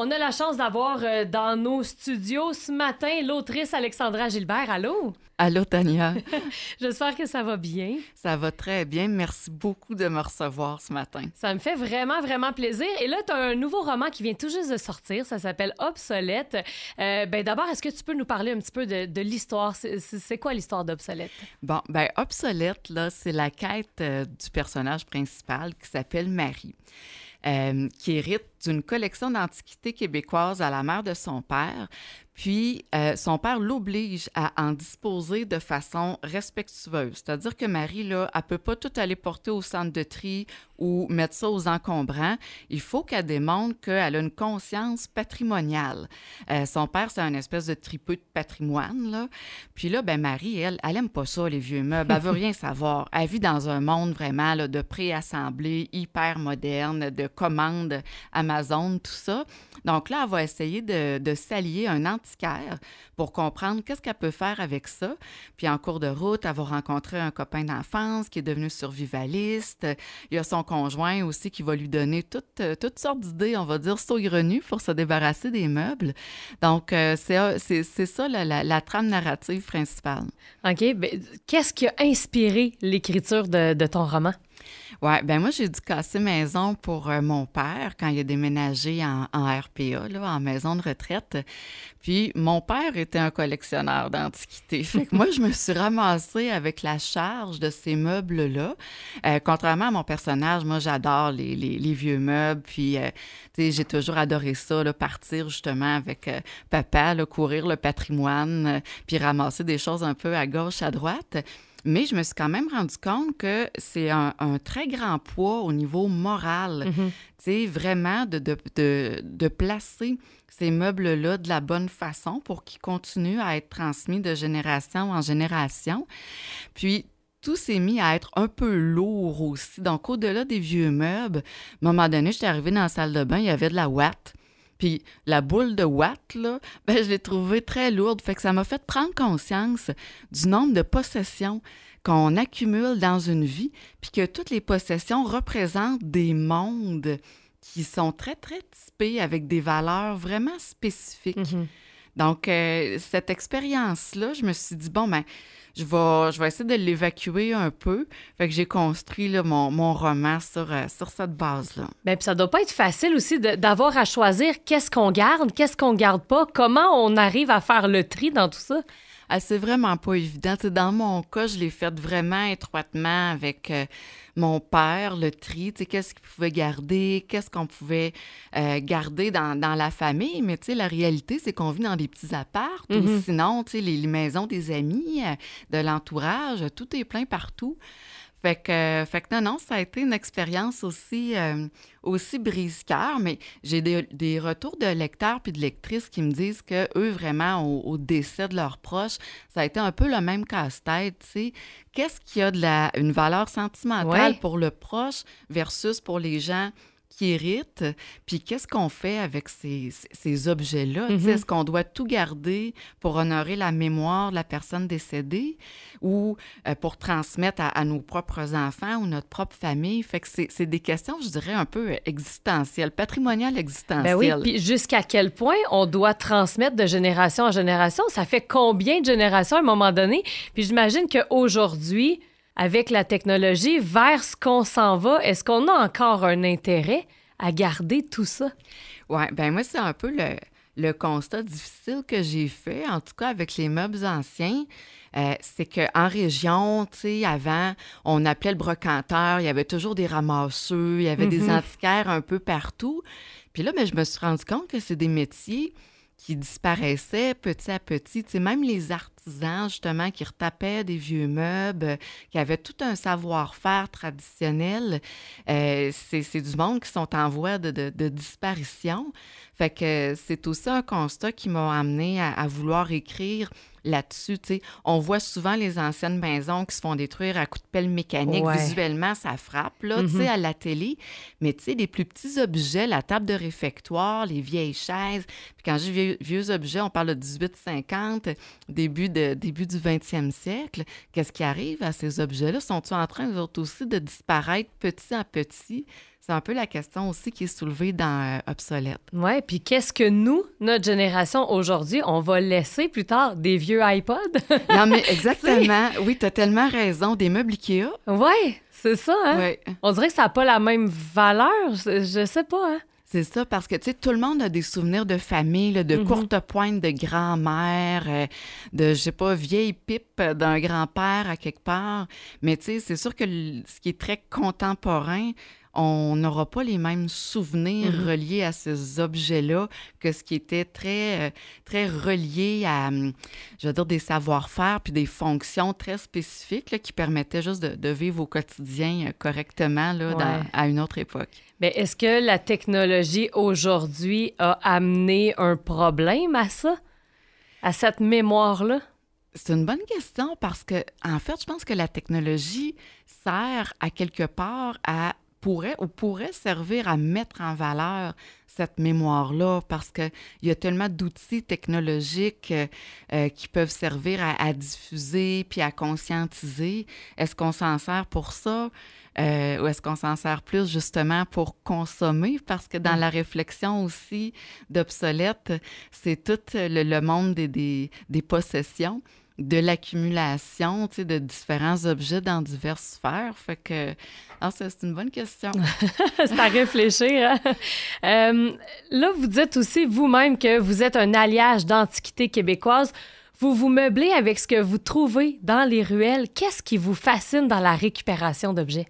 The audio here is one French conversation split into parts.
On a la chance d'avoir euh, dans nos studios ce matin l'autrice Alexandra Gilbert. Allô? Allô, Tania. J'espère que ça va bien. Ça va très bien. Merci beaucoup de me recevoir ce matin. Ça me fait vraiment, vraiment plaisir. Et là, tu as un nouveau roman qui vient tout juste de sortir. Ça s'appelle Obsolète. Euh, ben, D'abord, est-ce que tu peux nous parler un petit peu de, l'histoire? C'est quoi l'histoire d'Obsolète? Bon, ben Obsolète, là, c'est la quête euh, du personnage principal qui s'appelle Marie. Euh, qui hérite d'une collection d'antiquités québécoises à la mère de son père. Puis, euh, son père l'oblige à en disposer de façon respectueuse. C'est-à-dire que Marie, là, elle ne peut pas tout aller porter au centre de tri ou mettre ça aux encombrants. Il faut qu'elle démontre qu'elle a une conscience patrimoniale. Euh, son père, c'est un espèce de tripeux de patrimoine. Là. Puis là, ben Marie, elle, elle n'aime pas ça, les vieux meubles. Elle veut rien savoir. Elle vit dans un monde vraiment là, de préassemblée, hyper moderne, de commandes Amazon, tout ça. Donc là, elle va essayer de, de s'allier un pour comprendre qu'est-ce qu'elle peut faire avec ça. Puis en cours de route, elle va rencontrer un copain d'enfance qui est devenu survivaliste. Il y a son conjoint aussi qui va lui donner toutes, toutes sortes d'idées, on va dire, saugrenues pour se débarrasser des meubles. Donc, euh, c'est ça la, la, trame narrative principale. OK. Ben, qu'est-ce qui a inspiré l'écriture de, de ton roman? Oui, ben moi, j'ai dû casser maison pour euh, mon père quand il a déménagé en, RPA, en maison de retraite. Puis, mon père était un collectionneur d'antiquités. Fait que moi, je me suis ramassée avec la charge de ces meubles-là. Euh, contrairement à mon personnage, moi, j'adore les, vieux meubles. Puis, euh, tu sais, j'ai toujours adoré ça, partir justement avec papa, courir le patrimoine, puis ramasser des choses un peu à gauche, à droite. Mais je me suis quand même rendu compte que c'est un, très grand poids au niveau moral. Mm-hmm. Tu sais, vraiment de, de, de, placer ces meubles-là de la bonne façon pour qu'ils continuent à être transmis de génération en génération. Puis, tout s'est mis à être un peu lourd aussi. Donc, au-delà des vieux meubles, à un moment donné, j'étais arrivée dans la salle de bain, il y avait de la ouate. Puis la boule de Watt, là, ben, je l'ai trouvée très lourde. Fait que ça m'a fait prendre conscience du nombre de possessions qu'on accumule dans une vie, puis que toutes les possessions représentent des mondes qui sont très, très typés avec des valeurs vraiment spécifiques. Mm-hmm. Donc, euh, cette expérience-là, je me suis dit, bon, ben, je vais, essayer de l'évacuer un peu. Fait que j'ai construit mon, mon, roman sur, euh, cette base-là. Bien, puis ça doit pas être facile aussi d'avoir à choisir qu'est-ce qu'on garde, qu'est-ce qu'on garde pas, comment on arrive à faire le tri dans tout ça? Ah, c'est vraiment pas évident. dans mon cas, je l'ai fait vraiment étroitement avec euh, mon père, le tri, qu'est-ce qu'il pouvait garder, qu'est-ce qu'on pouvait euh, garder dans, dans, la famille. Mais la réalité, c'est qu'on vit dans des petits apparts ou mm-hmm. sinon, les, les maisons des amis, euh, de l'entourage, tout est plein partout. Fait que, fait que non, non, ça a été une expérience aussi, euh, aussi brise-cœur, mais j'ai des, retours de lecteurs puis de lectrices qui me disent que eux, vraiment, au, décès de leurs proches, ça a été un peu le même casse-tête, tu sais. Qu'est-ce qui a de la, une valeur sentimentale pour le proche versus pour les gens qui hérite, puis qu'est-ce qu'on fait avec ces, ces objets-là? Mm-hmm. Est-ce qu'on doit tout garder pour honorer la mémoire de la personne décédée ou euh, pour transmettre à, nos propres enfants ou notre propre famille? Fait que c'est des questions, je dirais, un peu existentielles, patrimoniales existentielles. Ben oui, puis jusqu'à quel point on doit transmettre de génération en génération? Ça fait combien de générations à un moment donné? Puis j'imagine qu'aujourd'hui, avec la technologie vers ce qu'on s'en va, est-ce qu'on a encore un intérêt à garder tout ça? Oui, ben moi, c'est un peu le, le constat difficile que j'ai fait, en tout cas avec les meubles anciens. Euh, c'est qu'en région, tu sais, avant, on appelait le brocanteur, il y avait toujours des ramasseux, il y avait des mm-hmm. antiquaires un peu partout. Puis là, ben, je me suis rendu compte que c'est des métiers qui disparaissaient petit à petit. Tu sais, même les artisans, justement, qui retapaient des vieux meubles, qui avaient tout un savoir-faire traditionnel, euh, c'est du monde qui sont en voie de, de, disparition. Fait que c'est aussi un constat qui m'a amené à, vouloir écrire là-dessus. On voit souvent les anciennes maisons qui se font détruire à coups de pelle mécanique. Visuellement, ça frappe là, mm-hmm. à la télé. Mais les plus petits objets, la table de réfectoire, les vieilles chaises. Puis quand je dis vieux, objets, on parle de 1850, début, de, début du 20e siècle. Qu'est-ce qui arrive à ces objets-là? Sont-ils en train, eux aussi, de disparaître petit à petit? C'est un peu la question aussi qui est soulevée dans euh, Obsolète. Oui, puis qu'est-ce que nous, notre génération aujourd'hui, on va laisser plus tard? Des vieux iPods? non, mais exactement. oui, tu as tellement raison. Des meubles Ikea. Oui, c'est ça. Hein? Ouais. On dirait que ça n'a pas la même valeur. Je, je sais pas. Hein? C'est ça, parce que, tu sais, tout le monde a des souvenirs de famille, là, de courtes pointes de grand-mère, euh, de, je sais pas, vieille pipe d'un grand-père à quelque part. Mais, tu sais, c'est sûr que le- ce qui est très contemporain, on n'aura pas les mêmes souvenirs Mhm. reliés à ces objets-là que ce qui était très, euh, très relié à, hum, je veux dire, des savoir-faire puis des fonctions très spécifiques là, qui permettaient juste de, de vivre au quotidien euh, correctement là, dans- à une autre époque. Mais est-ce que la technologie aujourd'hui a amené un problème à ça? À cette mémoire-là? C'est une bonne question parce que, en fait, je pense que la technologie sert à quelque part à pourrait ou pourrait servir à mettre en valeur cette mémoire-là parce qu'il y a tellement d'outils technologiques euh, euh, qui peuvent servir à, à diffuser puis à conscientiser. Est-ce qu'on s'en sert pour ça? Euh, ou est-ce qu'on s'en sert plus justement pour consommer? Parce que dans Mm. la réflexion aussi d'obsolète, c'est tout le, le monde des, des, des possessions, de l'accumulation, de différents objets dans diverses sphères. Fait que, ah, c'est une bonne question. C'est à réfléchir. hein? Euh, là, vous dites aussi vous-même que vous êtes un alliage d'antiquités québécoises. Vous vous meublez avec ce que vous trouvez dans les ruelles. Qu'est-ce qui vous fascine dans la récupération d'objets?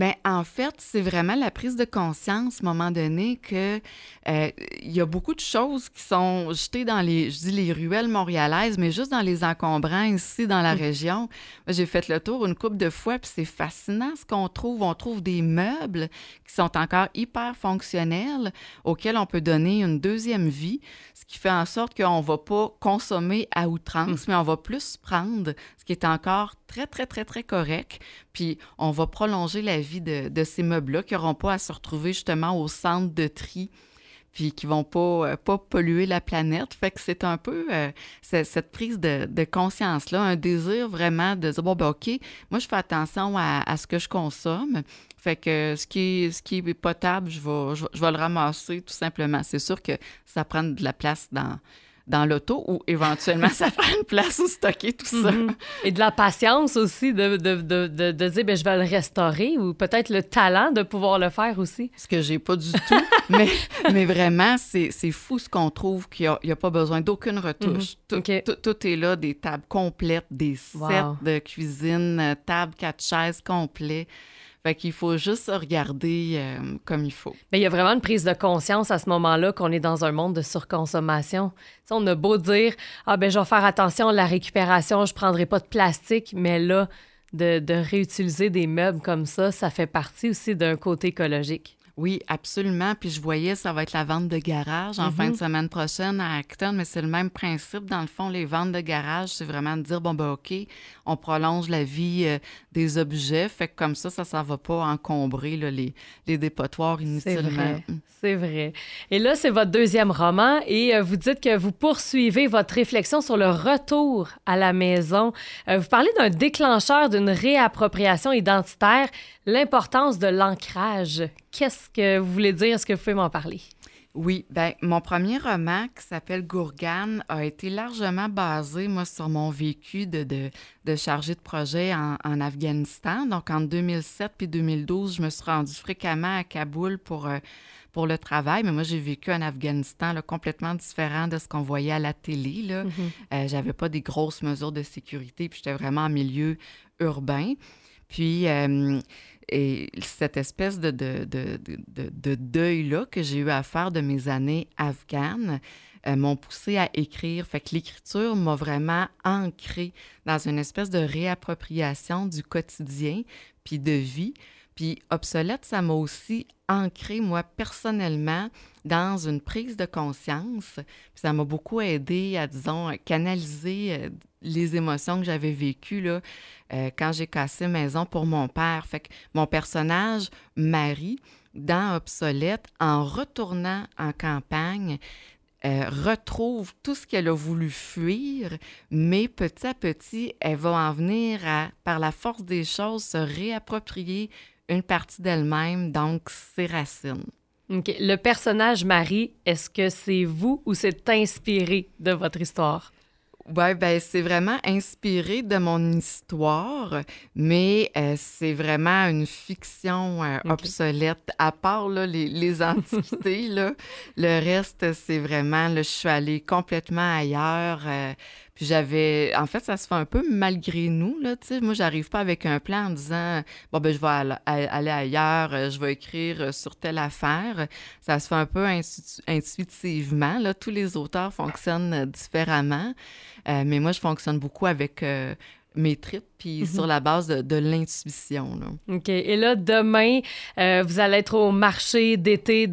Mais en fait, c'est vraiment la prise de conscience, à un moment donné, que euh, il y a beaucoup de choses qui sont jetées dans les, je dis les ruelles montréalaises, mais juste dans les encombrants ici dans la région. Moi, J'ai fait le tour une couple de fois, puis c'est fascinant ce qu'on trouve. On trouve des meubles qui sont encore hyper fonctionnels, auxquels on peut donner une deuxième vie, ce qui fait en sorte qu'on va pas consommer à outrance, mais on va plus prendre, ce qui est encore très, très, très, très correct. Puis on va prolonger la vie de, ces meubles-là qui n'auront pas à se retrouver justement au centre de tri puis qui vont pas, euh, polluer la planète. Fait que c'est un peu euh, cette prise de, conscience-là, un désir vraiment de dire, bon, ben OK, moi, je fais attention à, ce que je consomme. Fait que ce qui est, potable, je vais, je, vais- je vais le ramasser tout simplement. C'est sûr que ça prend de la place dans, dans l'auto ou éventuellement ça prend une place où stocker tout ça. Mhm. Et de la patience aussi de, de, de, de, dire, ben, je vais le restaurer ou peut-être le talent de pouvoir le faire aussi. Ce que j'ai pas du tout. mais, mais vraiment, c'est fou ce qu'on trouve qu'il n'y a, pas besoin d'aucune retouche. tout, OK. tout- tout est là, des tables complètes, des sets Wow. de cuisine, euh, table, quatre chaises complets. Fait qu'il faut juste regarder euh, comme il faut. Il y a vraiment une prise de conscience à ce moment-là qu'on est dans un monde de surconsommation. On a beau dire Ah, ben, je vais faire attention à la récupération, je prendrai pas de plastique, mais là, de réutiliser des meubles comme ça, ça fait partie aussi d'un côté écologique. Oui, absolument. Puis je voyais, ça va être la vente de garage en Mhm. fin de semaine prochaine à Acton, mais c'est le même principe. Dans le fond, les ventes de garage, c'est vraiment de dire, bon, ben OK, on prolonge la vie euh, des objets. Fait que comme ça, ça ne va pas encombrer là, les, les dépotoirs C'est inutilement. vrai. C'est vrai. Et là, c'est votre deuxième roman et euh, vous dites que vous poursuivez votre réflexion sur le retour à la maison. Euh, vous parlez d'un déclencheur d'une réappropriation identitaire, l'importance de l'ancrage. Qu'est-ce que vous voulez dire? Est-ce que vous pouvez m'en parler? Oui, ben mon premier roman qui s'appelle Gourgane a été largement basé, moi, sur mon vécu de, de, de chargé de projet en, en Afghanistan. Donc, en 2007 puis 2012, je me suis rendue fréquemment à Kaboul pour, euh, pour le travail. Mais moi, j'ai vécu en Afghanistan là, complètement différent de ce qu'on voyait à la télé. Là. Euh, J'avais pas des grosses mesures de sécurité, puis j'étais vraiment en milieu urbain. Puis, euh, et cette espèce de, de, de, de- de deuil-là que j'ai eu à faire de mes années afghanes euh, m'ont poussé à écrire. Fait que l'écriture m'a vraiment ancré dans une espèce de réappropriation du quotidien, puis de vie. Puis obsolète, ça m'a aussi ancré, moi, personnellement, dans une prise de conscience. Puis ça m'a beaucoup aidé à, disons, canaliser euh, les émotions que j'avais vécues là, euh, quand j'ai cassé maison pour mon père. Fait que mon personnage, Marie, dans Obsolète, en retournant en campagne, euh, retrouve tout ce qu'elle a voulu fuir, mais petit à petit, elle va en venir à, par la force des choses, se réapproprier une partie d'elle-même, donc ses racines. Le personnage Marie, est-ce que c'est vous ou c'est inspiré de votre histoire? Oui, ben c'est vraiment inspiré de mon histoire, mais euh, c'est vraiment une fiction euh, obsolète. À part là, les, les antiquités, là, le reste, c'est vraiment, là, je suis allée complètement ailleurs. Euh, puis j'avais, en fait, ça se fait un peu malgré nous, là, tu sais. Moi, j'arrive pas avec un plan en disant, bon, ben je vais aller, ailleurs, je vais écrire sur telle affaire. Ça se fait un peu intuitivement, là. Tous les auteurs fonctionnent différemment. Euh, mais moi, je fonctionne beaucoup avec euh, mes tripes, puis mhm. sur la base de, l'intuition. OK. Et là, demain, euh, vous allez être au marché d'été